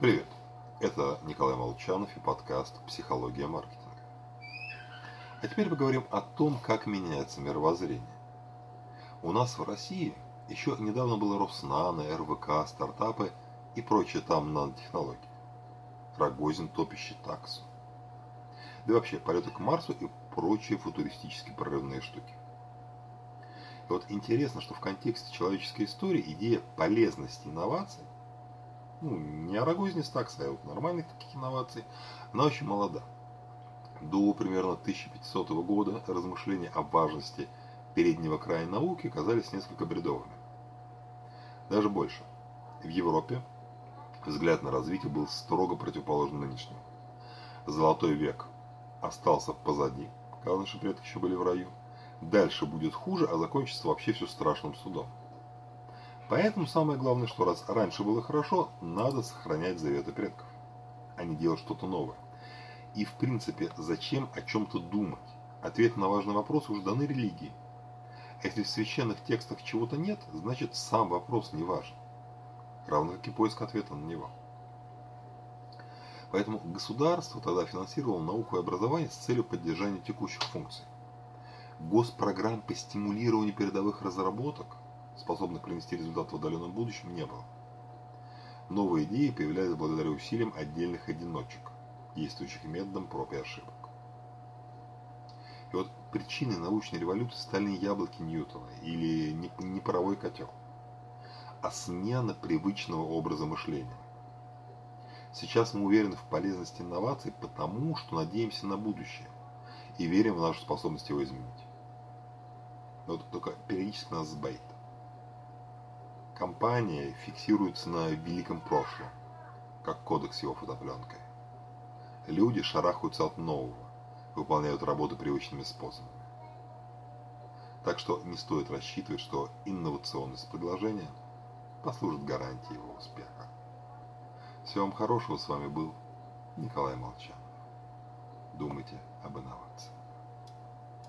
Привет! Это Николай Молчанов и подкаст «Психология маркетинга». А теперь поговорим о том, как меняется мировоззрение. У нас в России еще недавно было Роснано, РВК, стартапы и прочие там нанотехнологии. Рогозин топящий таксу. Да и вообще полеты к Марсу и прочие футуристические прорывные штуки. И вот интересно, что в контексте человеческой истории идея полезности инноваций, ну, не о Рогозине с таксой, а вот нормальных таких инноваций, она очень молода до примерно 1500 года размышления о важности переднего края науки казались несколько бредовыми. Даже больше. В Европе взгляд на развитие был строго противоположен нынешнему. Золотой век остался позади, когда наши предки еще были в раю. Дальше будет хуже, а закончится вообще все страшным судом. Поэтому самое главное, что раз раньше было хорошо, надо сохранять заветы предков, а не делать что-то новое. И в принципе, зачем о чем-то думать? Ответ на важный вопрос уже даны религии. А если в священных текстах чего-то нет, значит сам вопрос не важен. Равно как и поиск ответа на него. Поэтому государство тогда финансировало науку и образование с целью поддержания текущих функций. Госпрограмм по стимулированию передовых разработок, способных принести результат в отдаленном будущем, не было. Новые идеи появлялись благодаря усилиям отдельных одиночек действующих методом проб и ошибок. И вот причиной научной революции стали не яблоки Ньютона или не, паровой котел, а смена привычного образа мышления. Сейчас мы уверены в полезности инноваций потому, что надеемся на будущее и верим в нашу способность его изменить. Но только периодически нас сбоит. Компания фиксируется на великом прошлом, как кодекс его фотопленкой. Люди шарахаются от нового, выполняют работу привычными способами. Так что не стоит рассчитывать, что инновационность предложения послужит гарантией его успеха. Всего вам хорошего, с вами был Николай Молчанов. Думайте об инновациях.